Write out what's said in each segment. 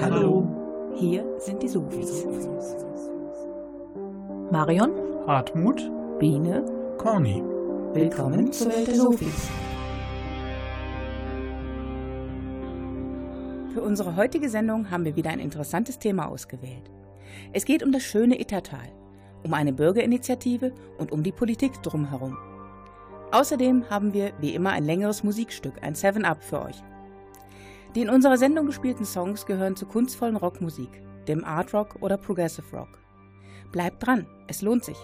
Hallo. Hier sind die Sofis. Marion, Hartmut, Biene, Corny. willkommen zur Welt der Sofis. Für unsere heutige Sendung haben wir wieder ein interessantes Thema ausgewählt. Es geht um das schöne Ittertal, um eine Bürgerinitiative und um die Politik drumherum. Außerdem haben wir wie immer ein längeres Musikstück, ein Seven Up für euch. Die in unserer Sendung gespielten Songs gehören zur kunstvollen Rockmusik, dem Art Rock oder Progressive Rock. Bleibt dran, es lohnt sich.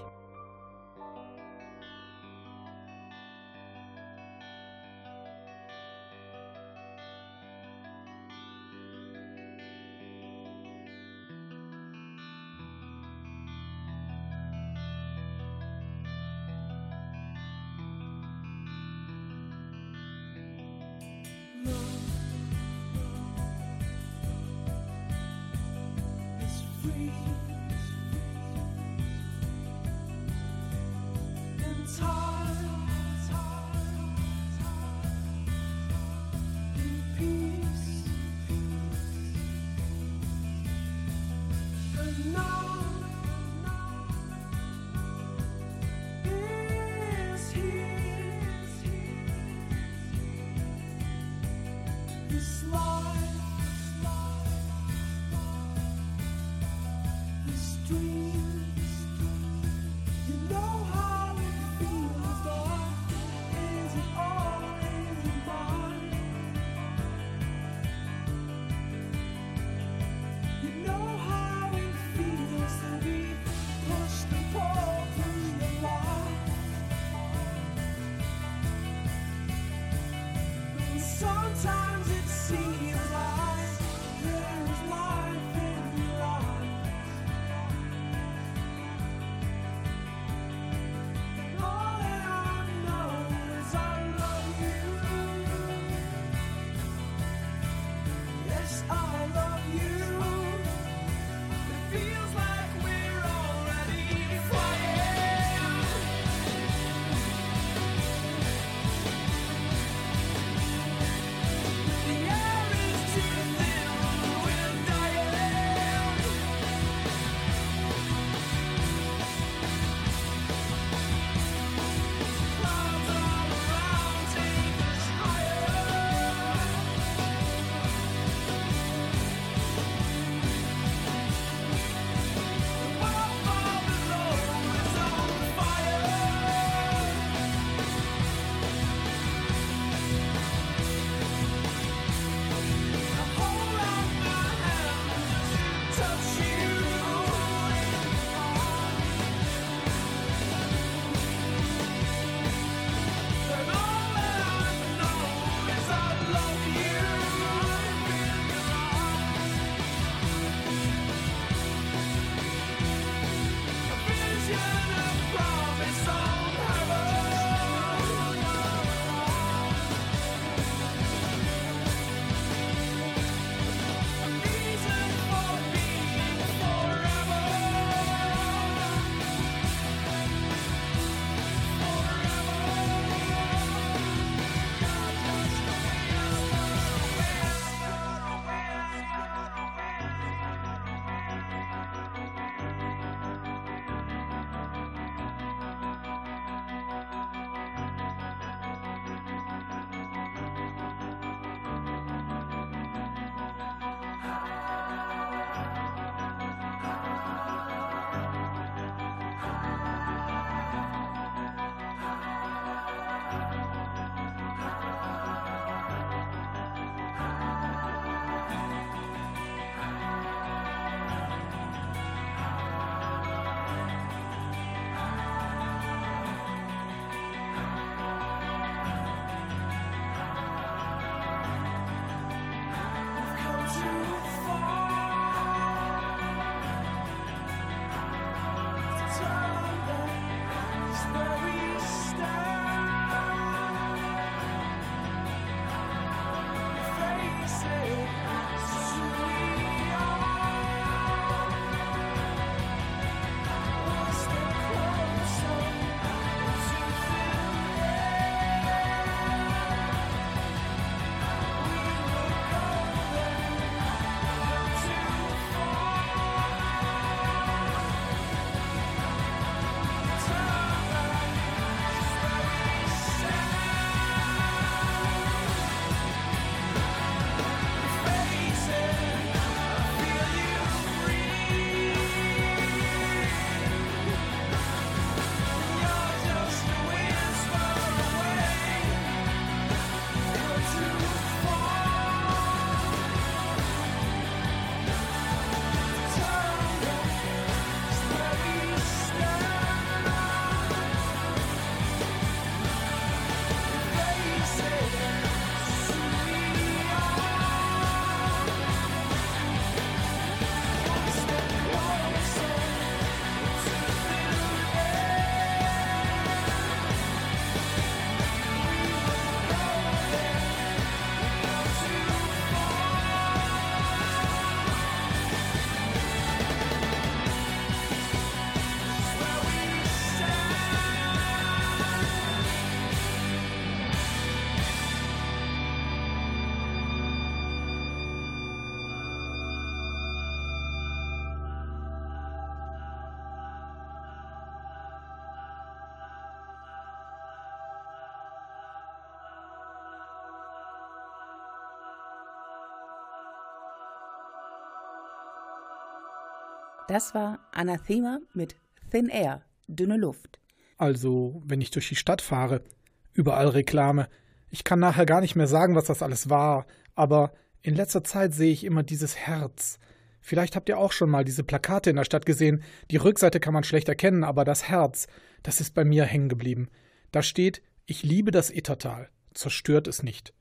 Das war Anathema mit Thin Air, dünne Luft. Also, wenn ich durch die Stadt fahre, überall Reklame. Ich kann nachher gar nicht mehr sagen, was das alles war, aber in letzter Zeit sehe ich immer dieses Herz. Vielleicht habt ihr auch schon mal diese Plakate in der Stadt gesehen. Die Rückseite kann man schlecht erkennen, aber das Herz, das ist bei mir hängen geblieben. Da steht, ich liebe das Ittertal, zerstört es nicht.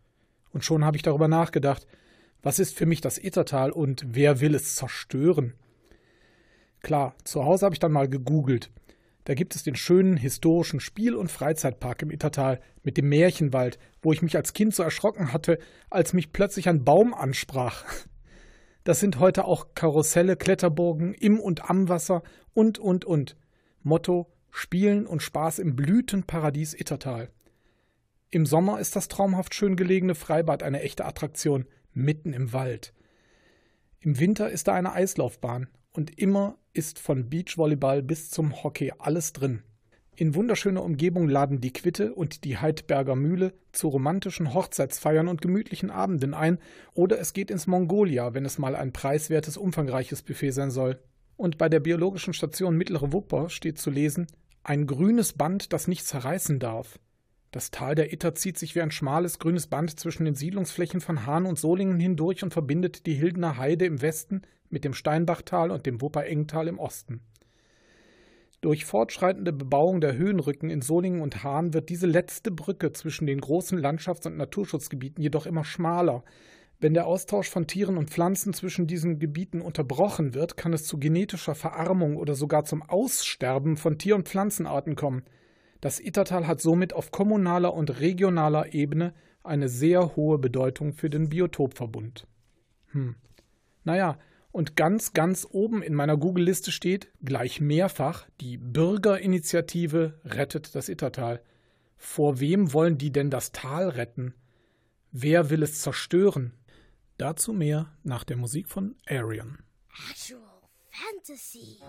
Und schon habe ich darüber nachgedacht, was ist für mich das Ittertal und wer will es zerstören? Klar, zu Hause habe ich dann mal gegoogelt. Da gibt es den schönen historischen Spiel- und Freizeitpark im Ittertal mit dem Märchenwald, wo ich mich als Kind so erschrocken hatte, als mich plötzlich ein Baum ansprach. Das sind heute auch Karusselle, Kletterburgen im und am Wasser und, und, und. Motto: Spielen und Spaß im Blütenparadies Ittertal. Im Sommer ist das traumhaft schön gelegene Freibad eine echte Attraktion, mitten im Wald. Im Winter ist da eine Eislaufbahn und immer ist von Beachvolleyball bis zum Hockey alles drin. In wunderschöner Umgebung laden die Quitte und die Heidberger Mühle zu romantischen Hochzeitsfeiern und gemütlichen Abenden ein, oder es geht ins Mongolia, wenn es mal ein preiswertes, umfangreiches Buffet sein soll. Und bei der biologischen Station Mittlere Wupper steht zu lesen: ein grünes Band, das nicht zerreißen darf. Das Tal der Itter zieht sich wie ein schmales grünes Band zwischen den Siedlungsflächen von Hahn und Solingen hindurch und verbindet die Hildener Heide im Westen mit dem Steinbachtal und dem Wupperengtal im Osten. Durch fortschreitende Bebauung der Höhenrücken in Solingen und Hahn wird diese letzte Brücke zwischen den großen Landschafts- und Naturschutzgebieten jedoch immer schmaler. Wenn der Austausch von Tieren und Pflanzen zwischen diesen Gebieten unterbrochen wird, kann es zu genetischer Verarmung oder sogar zum Aussterben von Tier- und Pflanzenarten kommen. Das Ittertal hat somit auf kommunaler und regionaler Ebene eine sehr hohe Bedeutung für den Biotopverbund. Hm. Naja, und ganz, ganz oben in meiner Google-Liste steht gleich mehrfach die Bürgerinitiative Rettet das Ittertal. Vor wem wollen die denn das Tal retten? Wer will es zerstören? Dazu mehr nach der Musik von Arion. Actual Fantasy.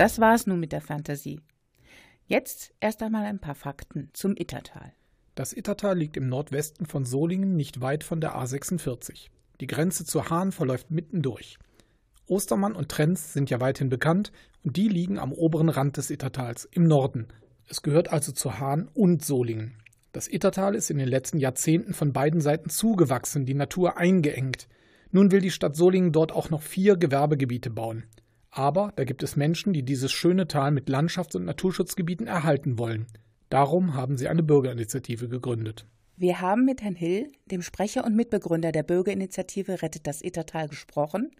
Das war's nun mit der Fantasie. Jetzt erst einmal ein paar Fakten zum Ittertal. Das Ittertal liegt im Nordwesten von Solingen nicht weit von der A46. Die Grenze zu Hahn verläuft mittendurch. Ostermann und Trenz sind ja weithin bekannt und die liegen am oberen Rand des Ittertals im Norden. Es gehört also zu Hahn und Solingen. Das Ittertal ist in den letzten Jahrzehnten von beiden Seiten zugewachsen, die Natur eingeengt. Nun will die Stadt Solingen dort auch noch vier Gewerbegebiete bauen. Aber da gibt es Menschen, die dieses schöne Tal mit Landschafts- und Naturschutzgebieten erhalten wollen. Darum haben sie eine Bürgerinitiative gegründet. Wir haben mit Herrn Hill, dem Sprecher und Mitbegründer der Bürgerinitiative Rettet das Ittertal, gesprochen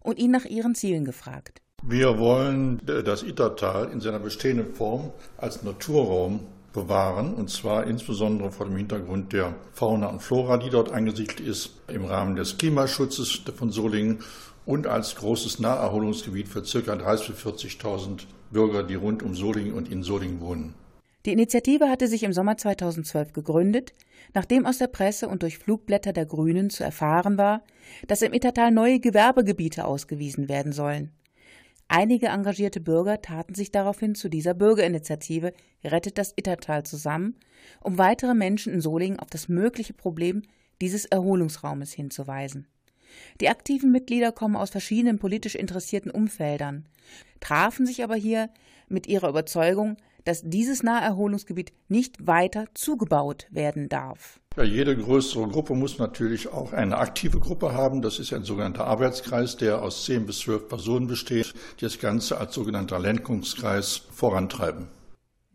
und ihn nach ihren Zielen gefragt. Wir wollen das Ittertal in seiner bestehenden Form als Naturraum bewahren, und zwar insbesondere vor dem Hintergrund der Fauna und Flora, die dort angesiedelt ist, im Rahmen des Klimaschutzes von Solingen und als großes Naherholungsgebiet für ca. 30.000 bis 40.000 Bürger, die rund um Solingen und in Solingen wohnen. Die Initiative hatte sich im Sommer 2012 gegründet, nachdem aus der Presse und durch Flugblätter der Grünen zu erfahren war, dass im Ittertal neue Gewerbegebiete ausgewiesen werden sollen. Einige engagierte Bürger taten sich daraufhin zu dieser Bürgerinitiative Rettet das Ittertal zusammen, um weitere Menschen in Solingen auf das mögliche Problem dieses Erholungsraumes hinzuweisen. Die aktiven Mitglieder kommen aus verschiedenen politisch interessierten Umfeldern, trafen sich aber hier mit ihrer Überzeugung, dass dieses Naherholungsgebiet nicht weiter zugebaut werden darf. Ja, jede größere Gruppe muss natürlich auch eine aktive Gruppe haben. Das ist ein sogenannter Arbeitskreis, der aus zehn bis zwölf Personen besteht, die das Ganze als sogenannter Lenkungskreis vorantreiben.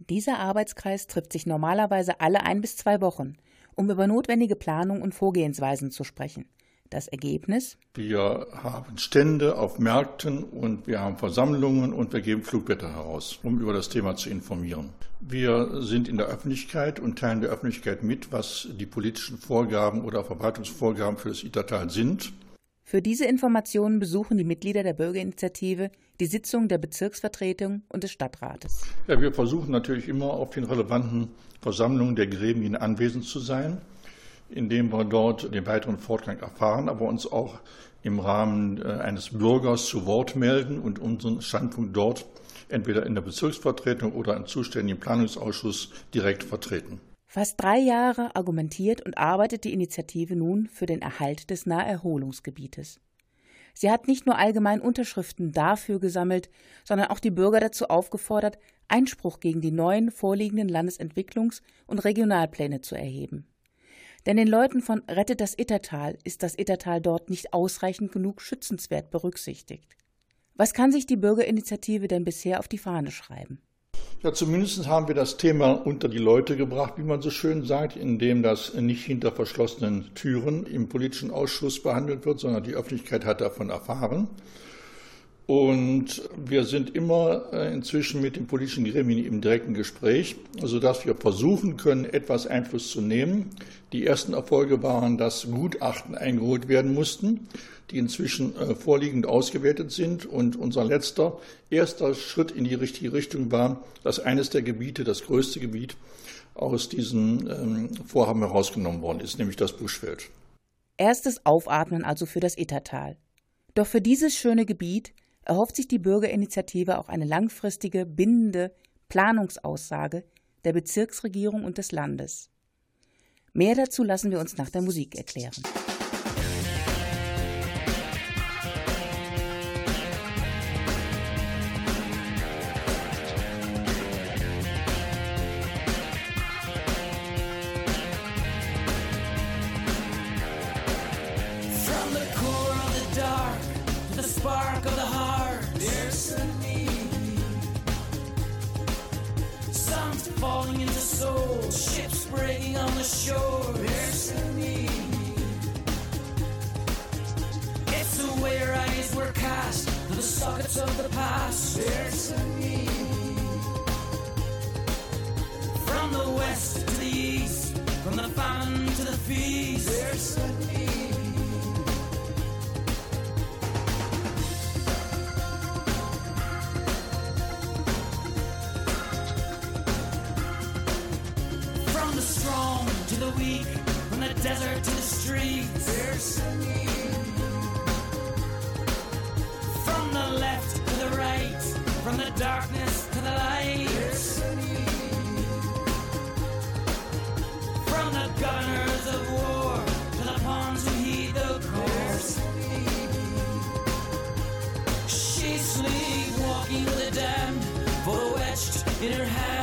Dieser Arbeitskreis trifft sich normalerweise alle ein bis zwei Wochen, um über notwendige Planung und Vorgehensweisen zu sprechen. Das Ergebnis? Wir haben Stände auf Märkten und wir haben Versammlungen und wir geben Flugblätter heraus, um über das Thema zu informieren. Wir sind in der Öffentlichkeit und teilen der Öffentlichkeit mit, was die politischen Vorgaben oder Verbreitungsvorgaben für das Itertal sind. Für diese Informationen besuchen die Mitglieder der Bürgerinitiative die Sitzung der Bezirksvertretung und des Stadtrates. Ja, wir versuchen natürlich immer auf den relevanten Versammlungen der Gremien anwesend zu sein indem wir dort den weiteren Fortgang erfahren, aber uns auch im Rahmen äh, eines Bürgers zu Wort melden und unseren Standpunkt dort entweder in der Bezirksvertretung oder im zuständigen Planungsausschuss direkt vertreten. Fast drei Jahre argumentiert und arbeitet die Initiative nun für den Erhalt des Naherholungsgebietes. Sie hat nicht nur allgemein Unterschriften dafür gesammelt, sondern auch die Bürger dazu aufgefordert, Einspruch gegen die neuen vorliegenden Landesentwicklungs- und Regionalpläne zu erheben. Denn den Leuten von Rettet das Ittertal ist das Ittertal dort nicht ausreichend genug schützenswert berücksichtigt. Was kann sich die Bürgerinitiative denn bisher auf die Fahne schreiben? Ja, zumindest haben wir das Thema unter die Leute gebracht, wie man so schön sagt, indem das nicht hinter verschlossenen Türen im politischen Ausschuss behandelt wird, sondern die Öffentlichkeit hat davon erfahren. Und wir sind immer äh, inzwischen mit den politischen Gremien im direkten Gespräch, sodass wir versuchen können, etwas Einfluss zu nehmen. Die ersten Erfolge waren, dass Gutachten eingeholt werden mussten, die inzwischen äh, vorliegend ausgewertet sind. Und unser letzter, erster Schritt in die richtige Richtung war, dass eines der Gebiete, das größte Gebiet, aus diesem ähm, Vorhaben herausgenommen worden ist, nämlich das Buschfeld. Erstes Aufatmen also für das Ittertal. Doch für dieses schöne Gebiet erhofft sich die Bürgerinitiative auch eine langfristige, bindende Planungsaussage der Bezirksregierung und des Landes. Mehr dazu lassen wir uns nach der Musik erklären. sockets of the past. There's a need. From the west to the east, from the famine to the feast. There's a need. From the strong to the weak, from the desert to the darkness to the light. From the gunners of war to the pawns who heed the course. She's sleepwalking with the damned, for the wedged in her hand.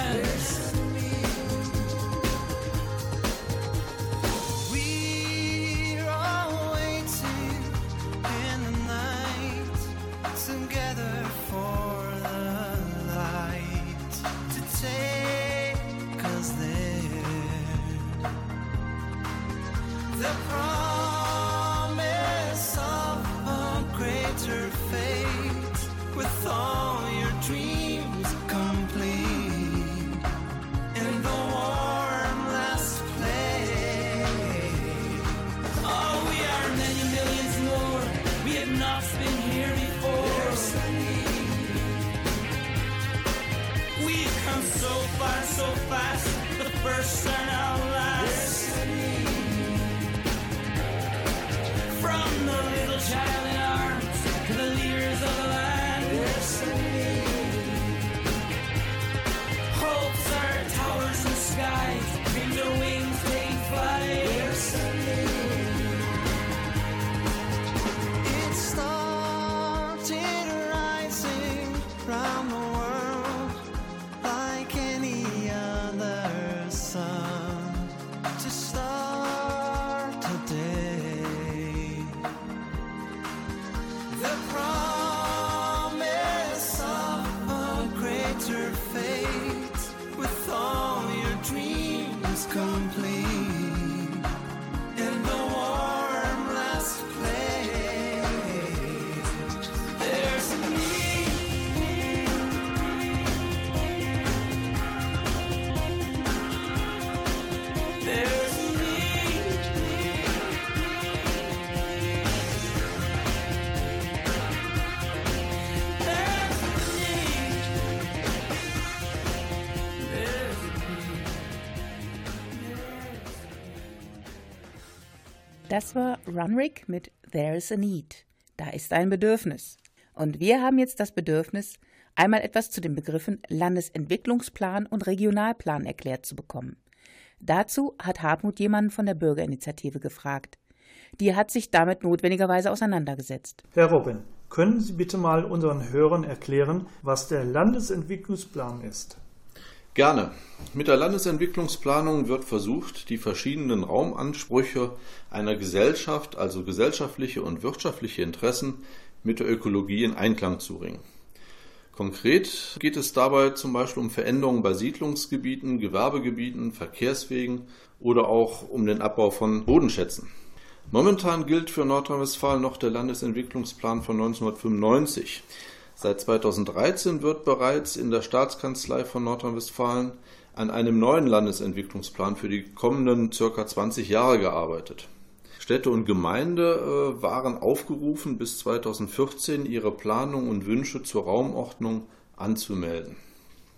concern. Das war Runrick mit There is a Need. Da ist ein Bedürfnis. Und wir haben jetzt das Bedürfnis, einmal etwas zu den Begriffen Landesentwicklungsplan und Regionalplan erklärt zu bekommen. Dazu hat Hartmut jemanden von der Bürgerinitiative gefragt. Die hat sich damit notwendigerweise auseinandergesetzt. Herr Robin, können Sie bitte mal unseren Hörern erklären, was der Landesentwicklungsplan ist? Gerne. Mit der Landesentwicklungsplanung wird versucht, die verschiedenen Raumansprüche einer Gesellschaft, also gesellschaftliche und wirtschaftliche Interessen, mit der Ökologie in Einklang zu bringen. Konkret geht es dabei zum Beispiel um Veränderungen bei Siedlungsgebieten, Gewerbegebieten, Verkehrswegen oder auch um den Abbau von Bodenschätzen. Momentan gilt für Nordrhein-Westfalen noch der Landesentwicklungsplan von 1995. Seit 2013 wird bereits in der Staatskanzlei von Nordrhein-Westfalen an einem neuen Landesentwicklungsplan für die kommenden circa 20 Jahre gearbeitet. Städte und Gemeinde äh, waren aufgerufen, bis 2014 ihre Planung und Wünsche zur Raumordnung anzumelden.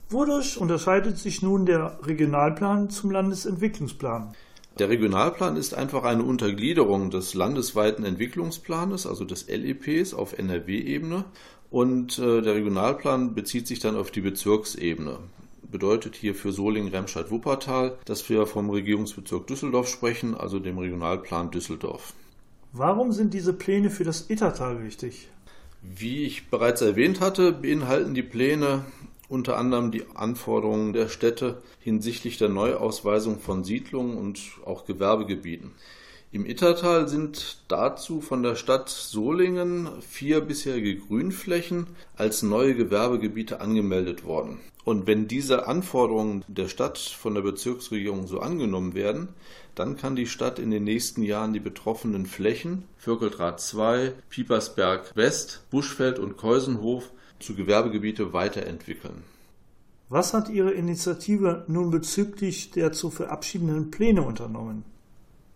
Wodurch unterscheidet sich nun der Regionalplan zum Landesentwicklungsplan? Der Regionalplan ist einfach eine Untergliederung des landesweiten Entwicklungsplanes, also des LEPs auf NRW-Ebene und äh, der Regionalplan bezieht sich dann auf die Bezirksebene. Bedeutet hier für Solingen, Remscheid, Wuppertal, dass wir vom Regierungsbezirk Düsseldorf sprechen, also dem Regionalplan Düsseldorf. Warum sind diese Pläne für das Ittertal wichtig? Wie ich bereits erwähnt hatte, beinhalten die Pläne unter anderem die Anforderungen der Städte hinsichtlich der Neuausweisung von Siedlungen und auch Gewerbegebieten. Im Ittertal sind dazu von der Stadt Solingen vier bisherige Grünflächen als neue Gewerbegebiete angemeldet worden. Und wenn diese Anforderungen der Stadt von der Bezirksregierung so angenommen werden, dann kann die Stadt in den nächsten Jahren die betroffenen Flächen Völkeldraht 2, Piepersberg West, Buschfeld und Keusenhof zu Gewerbegebiete weiterentwickeln. Was hat Ihre Initiative nun bezüglich der zu verabschiedenden Pläne unternommen?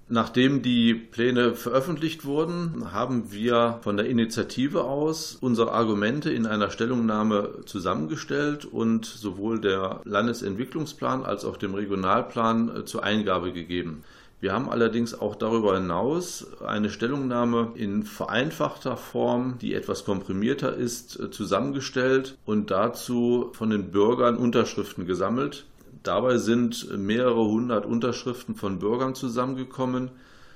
Nachdem die Pläne veröffentlicht wurden, haben wir von der Initiative aus unsere Argumente in einer Stellungnahme zusammengestellt und sowohl der Landesentwicklungsplan als auch dem Regionalplan äh, zur Eingabe gegeben. Wir haben allerdings auch darüber hinaus eine Stellungnahme in vereinfachter Form, die etwas komprimierter ist, äh, zusammengestellt und dazu von den Bürgern Unterschriften gesammelt. Dabei sind mehrere hundert Unterschriften von Bürgern zusammengekommen,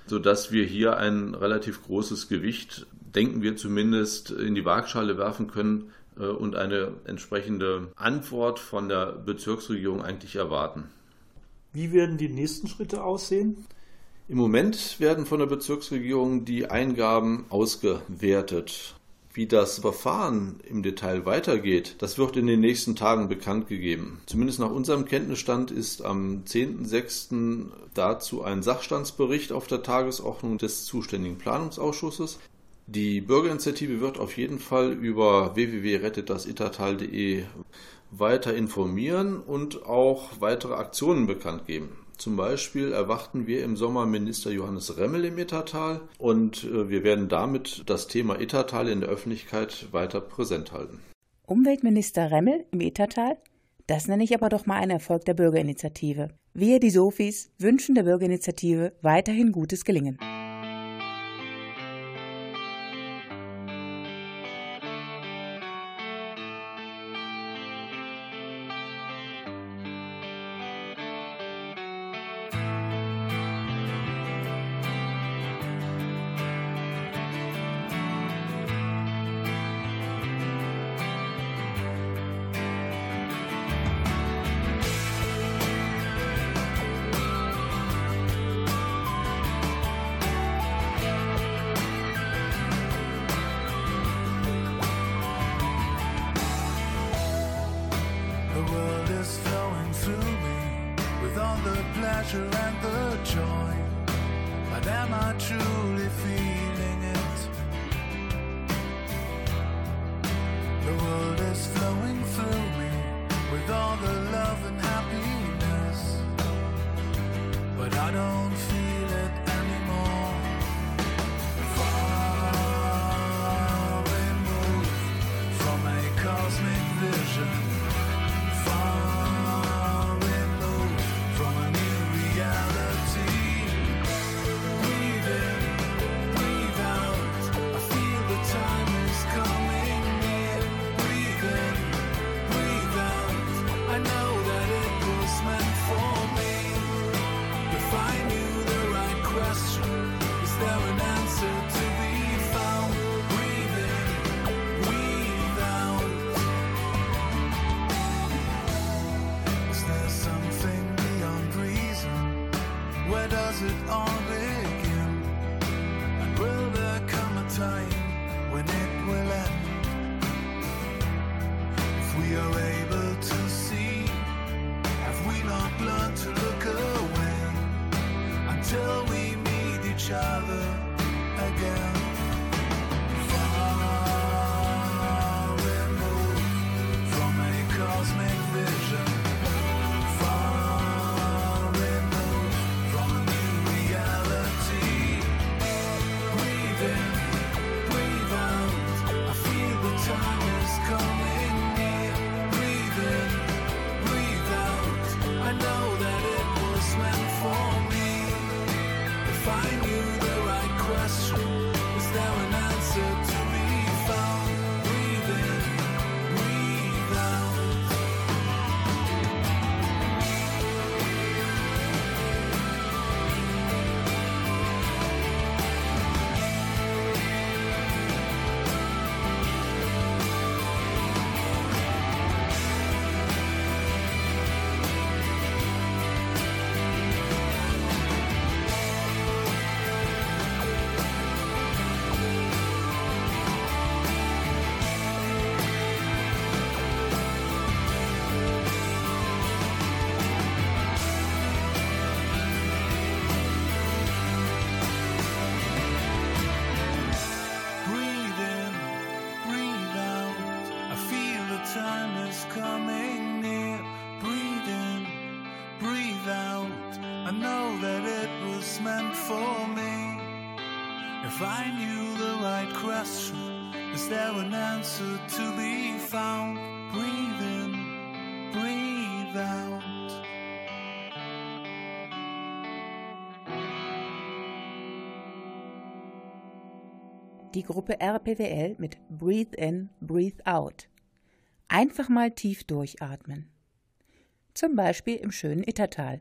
sodass wir hier ein relativ großes Gewicht, denken wir zumindest, in die Waagschale werfen können äh, und eine entsprechende Antwort von der Bezirksregierung eigentlich erwarten. Wie werden die nächsten Schritte aussehen? Im Moment werden von der Bezirksregierung die Eingaben ausgewertet. Wie das Verfahren im Detail weitergeht, das wird in den nächsten Tagen bekannt gegeben. Zumindest nach unserem Kenntnisstand ist am 10.06. dazu ein Sachstandsbericht auf der Tagesordnung des zuständigen Planungsausschusses. Die Bürgerinitiative wird auf jeden Fall über www.rettetdasittertal.de weiter informieren und auch weitere Aktionen bekannt geben. Zum Beispiel erwarten wir im Sommer Minister Johannes Remmel im Ittertal und äh, wir werden damit das Thema Ittertal in der Öffentlichkeit weiter präsent halten. Umweltminister Remmel im Ittertal? Das nenne ich aber doch mal einen Erfolg der Bürgerinitiative. Wir, die Sofis, wünschen der Bürgerinitiative weiterhin gutes Gelingen. Pleasure and the joy. But am I truly feeling Die Gruppe RPWL mit Breathe In, Breathe Out. Einfach mal tief durchatmen. Zum Beispiel im schönen Ittertal.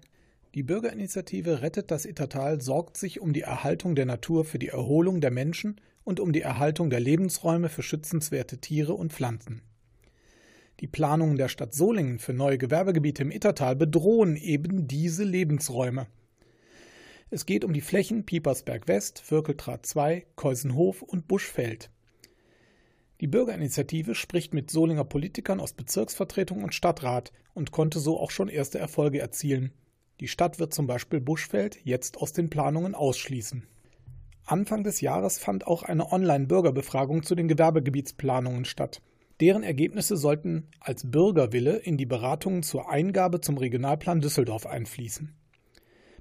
Die Bürgerinitiative Rettet das Ittertal sorgt sich um die Erhaltung der Natur für die Erholung der Menschen und um die Erhaltung der Lebensräume für schützenswerte Tiere und Pflanzen. Die Planungen der Stadt Solingen für neue Gewerbegebiete im Ittertal bedrohen eben diese Lebensräume. Es geht um die Flächen Piepersberg West, Vierkeltraat 2, Keusenhof und Buschfeld. Die Bürgerinitiative spricht mit Solinger Politikern aus Bezirksvertretung und Stadtrat und konnte so auch schon erste Erfolge erzielen. Die Stadt wird zum Beispiel Buschfeld jetzt aus den Planungen ausschließen. Anfang des Jahres fand auch eine Online-Bürgerbefragung zu den Gewerbegebietsplanungen statt. Deren Ergebnisse sollten als Bürgerwille in die Beratungen zur Eingabe zum Regionalplan Düsseldorf einfließen.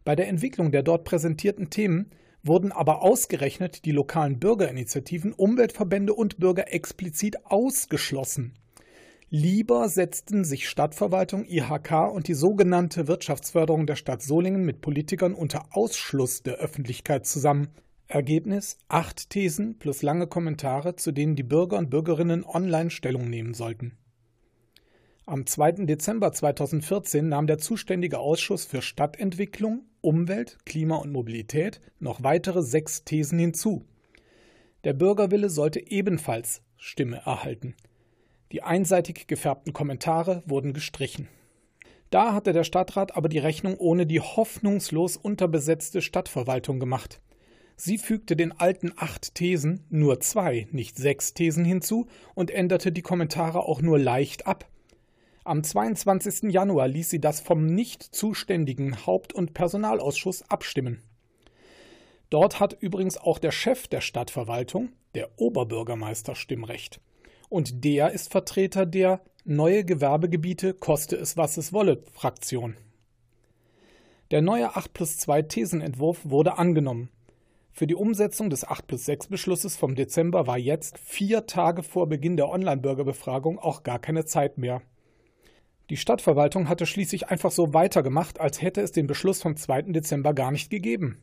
Bei der Entwicklung der dort präsentierten Themen wurden aber ausgerechnet die lokalen Bürgerinitiativen, Umweltverbände und Bürger explizit ausgeschlossen. Lieber setzten sich Stadtverwaltung, IHK und die sogenannte Wirtschaftsförderung der Stadt Solingen mit Politikern unter Ausschluss der Öffentlichkeit zusammen. Ergebnis acht Thesen plus lange Kommentare, zu denen die Bürger und Bürgerinnen online Stellung nehmen sollten. Am 2. Dezember 2014 nahm der zuständige Ausschuss für Stadtentwicklung, Umwelt, Klima und Mobilität noch weitere sechs Thesen hinzu. Der Bürgerwille sollte ebenfalls Stimme erhalten. Die einseitig gefärbten Kommentare wurden gestrichen. Da hatte der Stadtrat aber die Rechnung ohne die hoffnungslos unterbesetzte Stadtverwaltung gemacht. Sie fügte den alten acht Thesen nur zwei, nicht sechs Thesen hinzu und änderte die Kommentare auch nur leicht ab. Am 22. Januar ließ sie das vom nicht zuständigen Haupt- und Personalausschuss abstimmen. Dort hat übrigens auch der Chef der Stadtverwaltung, der Oberbürgermeister, Stimmrecht. Und der ist Vertreter der Neue Gewerbegebiete koste es was es wolle Fraktion. Der neue 8 plus 2 Thesenentwurf wurde angenommen. Für die Umsetzung des 8 plus 6 Beschlusses vom Dezember war jetzt, vier Tage vor Beginn der Online-Bürgerbefragung, auch gar keine Zeit mehr. Die Stadtverwaltung hatte schließlich einfach so weitergemacht, als hätte es den Beschluss vom 2. Dezember gar nicht gegeben.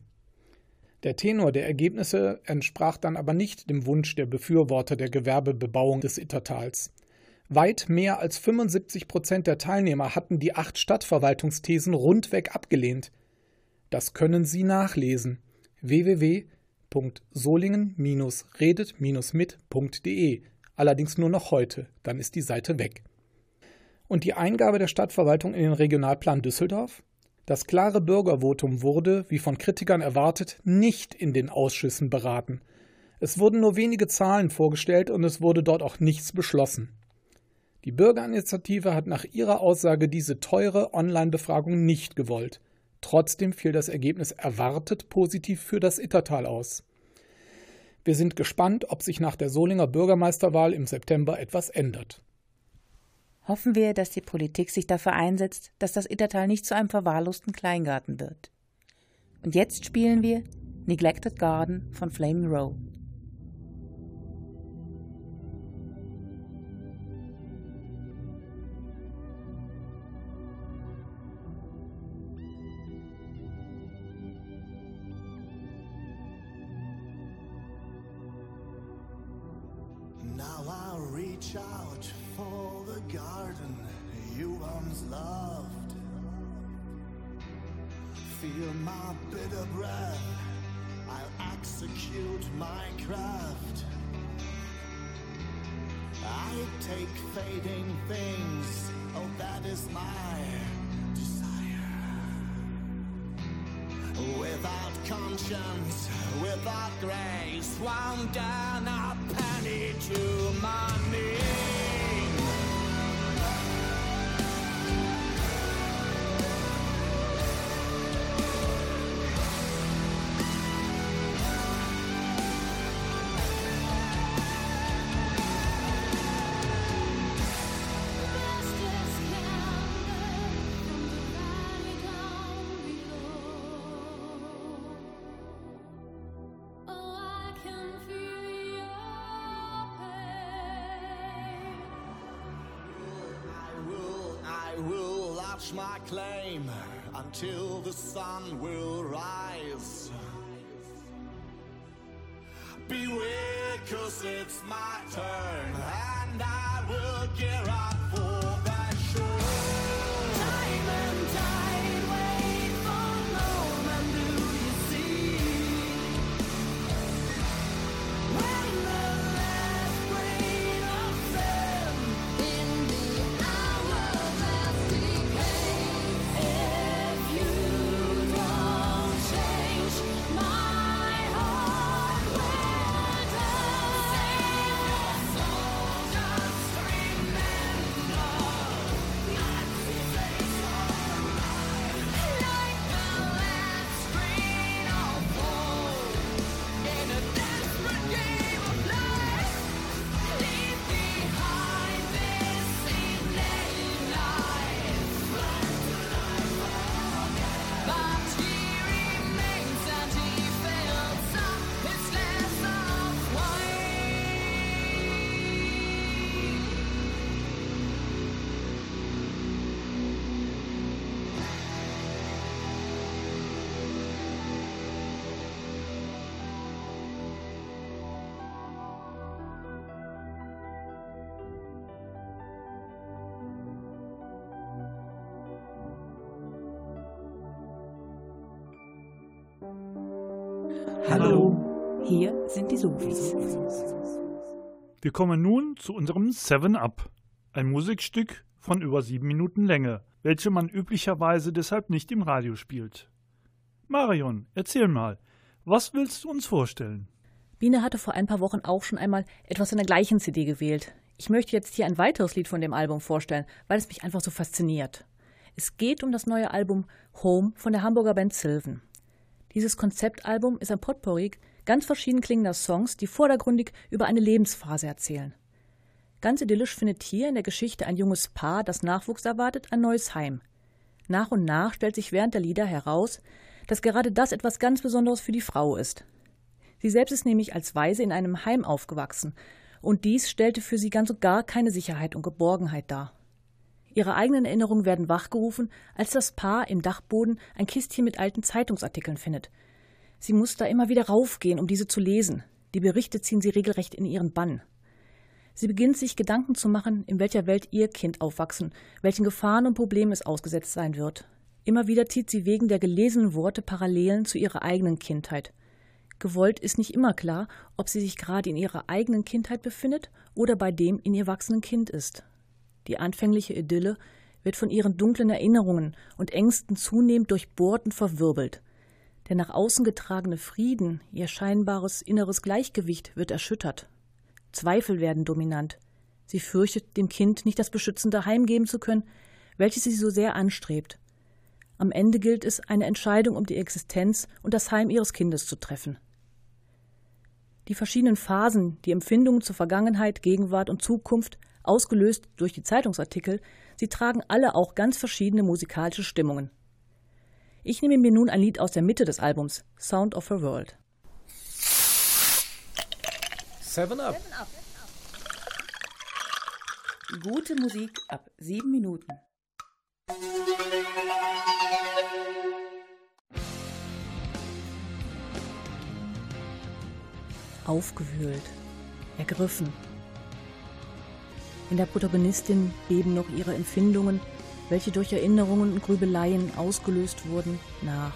Der Tenor der Ergebnisse entsprach dann aber nicht dem Wunsch der Befürworter der Gewerbebebauung des Ittertals. Weit mehr als 75 Prozent der Teilnehmer hatten die acht Stadtverwaltungsthesen rundweg abgelehnt. Das können Sie nachlesen. www.solingen-redet-mit.de. Allerdings nur noch heute, dann ist die Seite weg. Und die Eingabe der Stadtverwaltung in den Regionalplan Düsseldorf? Das klare Bürgervotum wurde, wie von Kritikern erwartet, nicht in den Ausschüssen beraten. Es wurden nur wenige Zahlen vorgestellt und es wurde dort auch nichts beschlossen. Die Bürgerinitiative hat nach ihrer Aussage diese teure Online-Befragung nicht gewollt. Trotzdem fiel das Ergebnis erwartet positiv für das Ittertal aus. Wir sind gespannt, ob sich nach der Solinger Bürgermeisterwahl im September etwas ändert. Hoffen wir, dass die Politik sich dafür einsetzt, dass das Ittertal nicht zu einem verwahrlosten Kleingarten wird. Und jetzt spielen wir Neglected Garden von Flaming Row. Will my claim until the sun will rise. Beware, cause it's my turn, hier sind die Sufis. Wir kommen nun zu unserem Seven Up, ein Musikstück von über sieben Minuten Länge, welche man üblicherweise deshalb nicht im Radio spielt. Marion, erzähl mal, was willst du uns vorstellen? Biene hatte vor ein paar Wochen auch schon einmal etwas in der gleichen CD gewählt. Ich möchte jetzt hier ein weiteres Lied von dem Album vorstellen, weil es mich einfach so fasziniert. Es geht um das neue Album Home von der Hamburger Band Sylvan. Dieses Konzeptalbum ist ein Potpourri ganz verschieden klingender Songs, die vordergründig über eine Lebensphase erzählen. Ganz idyllisch findet hier in der Geschichte ein junges Paar, das Nachwuchs erwartet, ein neues Heim. Nach und nach stellt sich während der Lieder heraus, dass gerade das etwas ganz Besonderes für die Frau ist. Sie selbst ist nämlich als Waise in einem Heim aufgewachsen, und dies stellte für sie ganz und gar keine Sicherheit und Geborgenheit dar. Ihre eigenen Erinnerungen werden wachgerufen, als das Paar im Dachboden ein Kistchen mit alten Zeitungsartikeln findet. Sie muss da immer wieder raufgehen, um diese zu lesen. Die Berichte ziehen sie regelrecht in ihren Bann. Sie beginnt sich Gedanken zu machen, in welcher Welt ihr Kind aufwachsen, welchen Gefahren und Problemen es ausgesetzt sein wird. Immer wieder zieht sie wegen der gelesenen Worte Parallelen zu ihrer eigenen Kindheit. Gewollt ist nicht immer klar, ob sie sich gerade in ihrer eigenen Kindheit befindet oder bei dem in ihr wachsenden Kind ist. Die anfängliche Idylle wird von ihren dunklen Erinnerungen und Ängsten zunehmend durchbohrt und verwirbelt. Der nach außen getragene Frieden, ihr scheinbares inneres Gleichgewicht wird erschüttert. Zweifel werden dominant. Sie fürchtet, dem Kind nicht das beschützende Heim geben zu können, welches sie so sehr anstrebt. Am Ende gilt es, eine Entscheidung um die Existenz und das Heim ihres Kindes zu treffen. Die verschiedenen Phasen, die Empfindungen zur Vergangenheit, Gegenwart und Zukunft ausgelöst durch die Zeitungsartikel, sie tragen alle auch ganz verschiedene musikalische Stimmungen. Ich nehme mir nun ein Lied aus der Mitte des Albums, Sound of a World. Seven Up. Gute Musik ab sieben Minuten. Aufgewühlt, ergriffen. In der Protagonistin beben noch ihre Empfindungen, welche durch Erinnerungen und Grübeleien ausgelöst wurden, nach.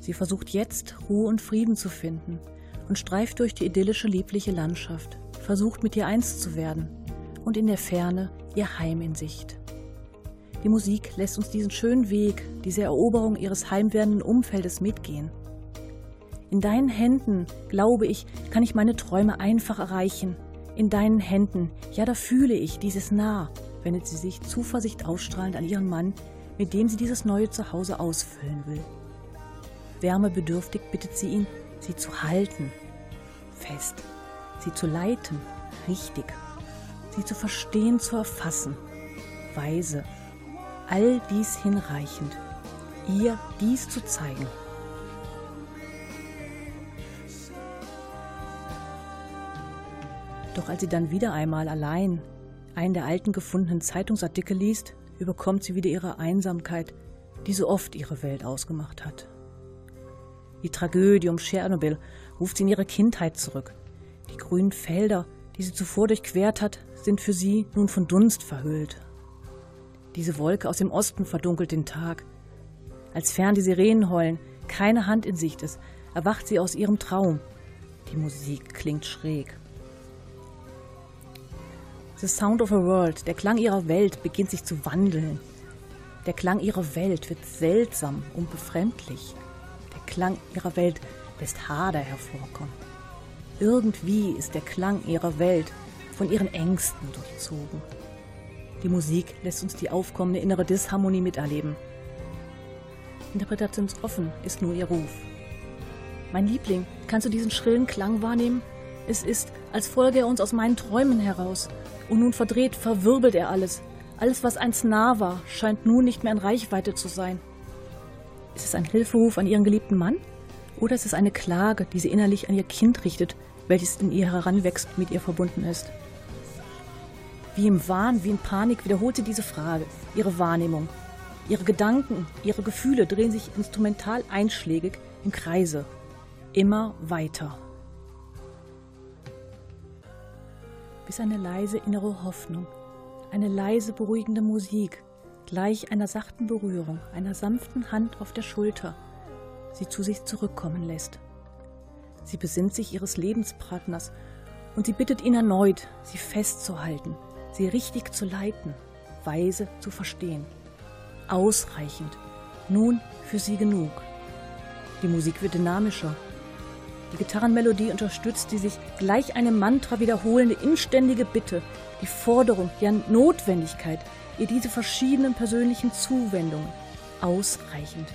Sie versucht jetzt, Ruhe und Frieden zu finden und streift durch die idyllische, liebliche Landschaft, versucht mit ihr eins zu werden und in der Ferne ihr Heim in Sicht. Die Musik lässt uns diesen schönen Weg, diese Eroberung ihres heimwerdenden Umfeldes mitgehen. In deinen Händen, glaube ich, kann ich meine Träume einfach erreichen. In deinen Händen, ja, da fühle ich dieses nah, wendet sie sich Zuversicht ausstrahlend an ihren Mann, mit dem sie dieses neue Zuhause ausfüllen will. Wärmebedürftig bittet sie ihn, sie zu halten, fest, sie zu leiten, richtig, sie zu verstehen, zu erfassen, weise, all dies hinreichend, ihr dies zu zeigen. Doch als sie dann wieder einmal allein einen der alten gefundenen Zeitungsartikel liest, überkommt sie wieder ihre Einsamkeit, die so oft ihre Welt ausgemacht hat. Die Tragödie um Tschernobyl ruft sie in ihre Kindheit zurück. Die grünen Felder, die sie zuvor durchquert hat, sind für sie nun von Dunst verhüllt. Diese Wolke aus dem Osten verdunkelt den Tag. Als fern die Sirenen heulen, keine Hand in Sicht ist, erwacht sie aus ihrem Traum. Die Musik klingt schräg. The Sound of a World, der Klang ihrer Welt, beginnt sich zu wandeln. Der Klang ihrer Welt wird seltsam und befremdlich. Der Klang ihrer Welt lässt Hader hervorkommen. Irgendwie ist der Klang ihrer Welt von ihren Ängsten durchzogen. Die Musik lässt uns die aufkommende innere Disharmonie miterleben. Interpretationsoffen ist nur ihr Ruf. Mein Liebling, kannst du diesen schrillen Klang wahrnehmen? Es ist, als folge er uns aus meinen Träumen heraus. Und nun verdreht, verwirbelt er alles. Alles, was einst nah war, scheint nun nicht mehr in Reichweite zu sein. Ist es ein Hilferuf an ihren geliebten Mann? Oder ist es eine Klage, die sie innerlich an ihr Kind richtet, welches in ihr heranwächst, mit ihr verbunden ist? Wie im Wahn, wie in Panik wiederholt sie diese Frage, ihre Wahrnehmung. Ihre Gedanken, ihre Gefühle drehen sich instrumental einschlägig im Kreise. Immer weiter. Bis eine leise innere Hoffnung, eine leise beruhigende Musik, gleich einer sachten Berührung, einer sanften Hand auf der Schulter, sie zu sich zurückkommen lässt. Sie besinnt sich ihres Lebenspartners und sie bittet ihn erneut, sie festzuhalten, sie richtig zu leiten, weise zu verstehen. Ausreichend, nun für sie genug. Die Musik wird dynamischer. Die Gitarrenmelodie unterstützt die sich gleich einem Mantra wiederholende inständige Bitte, die Forderung, die Notwendigkeit, ihr diese verschiedenen persönlichen Zuwendungen ausreichend,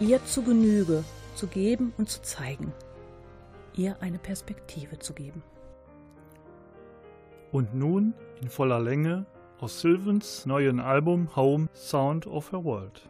ihr zu Genüge zu geben und zu zeigen, ihr eine Perspektive zu geben. Und nun in voller Länge aus Sylvans neuen Album Home Sound of Her World.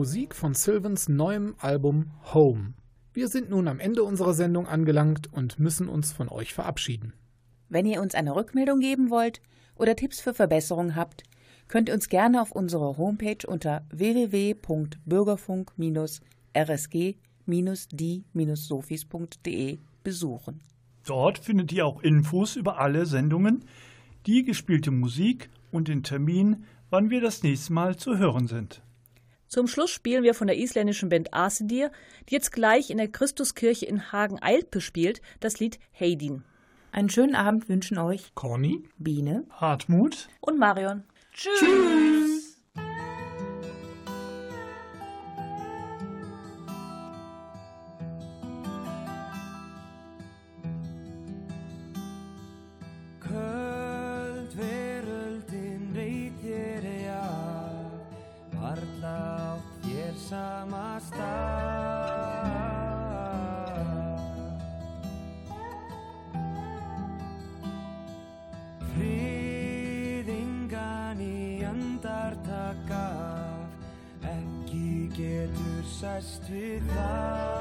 Musik von Sylvans neuem Album Home. Wir sind nun am Ende unserer Sendung angelangt und müssen uns von euch verabschieden. Wenn ihr uns eine Rückmeldung geben wollt oder Tipps für Verbesserungen habt, könnt ihr uns gerne auf unserer Homepage unter www.bürgerfunk-rsg-die-sofis.de besuchen. Dort findet ihr auch Infos über alle Sendungen, die gespielte Musik und den Termin, wann wir das nächste Mal zu hören sind. Zum Schluss spielen wir von der isländischen Band Asedir, die jetzt gleich in der Christuskirche in Hagen-Eilpe spielt, das Lied Heidin. Einen schönen Abend wünschen euch Conny, Biene Hartmut, Und Marion. Köld such delight.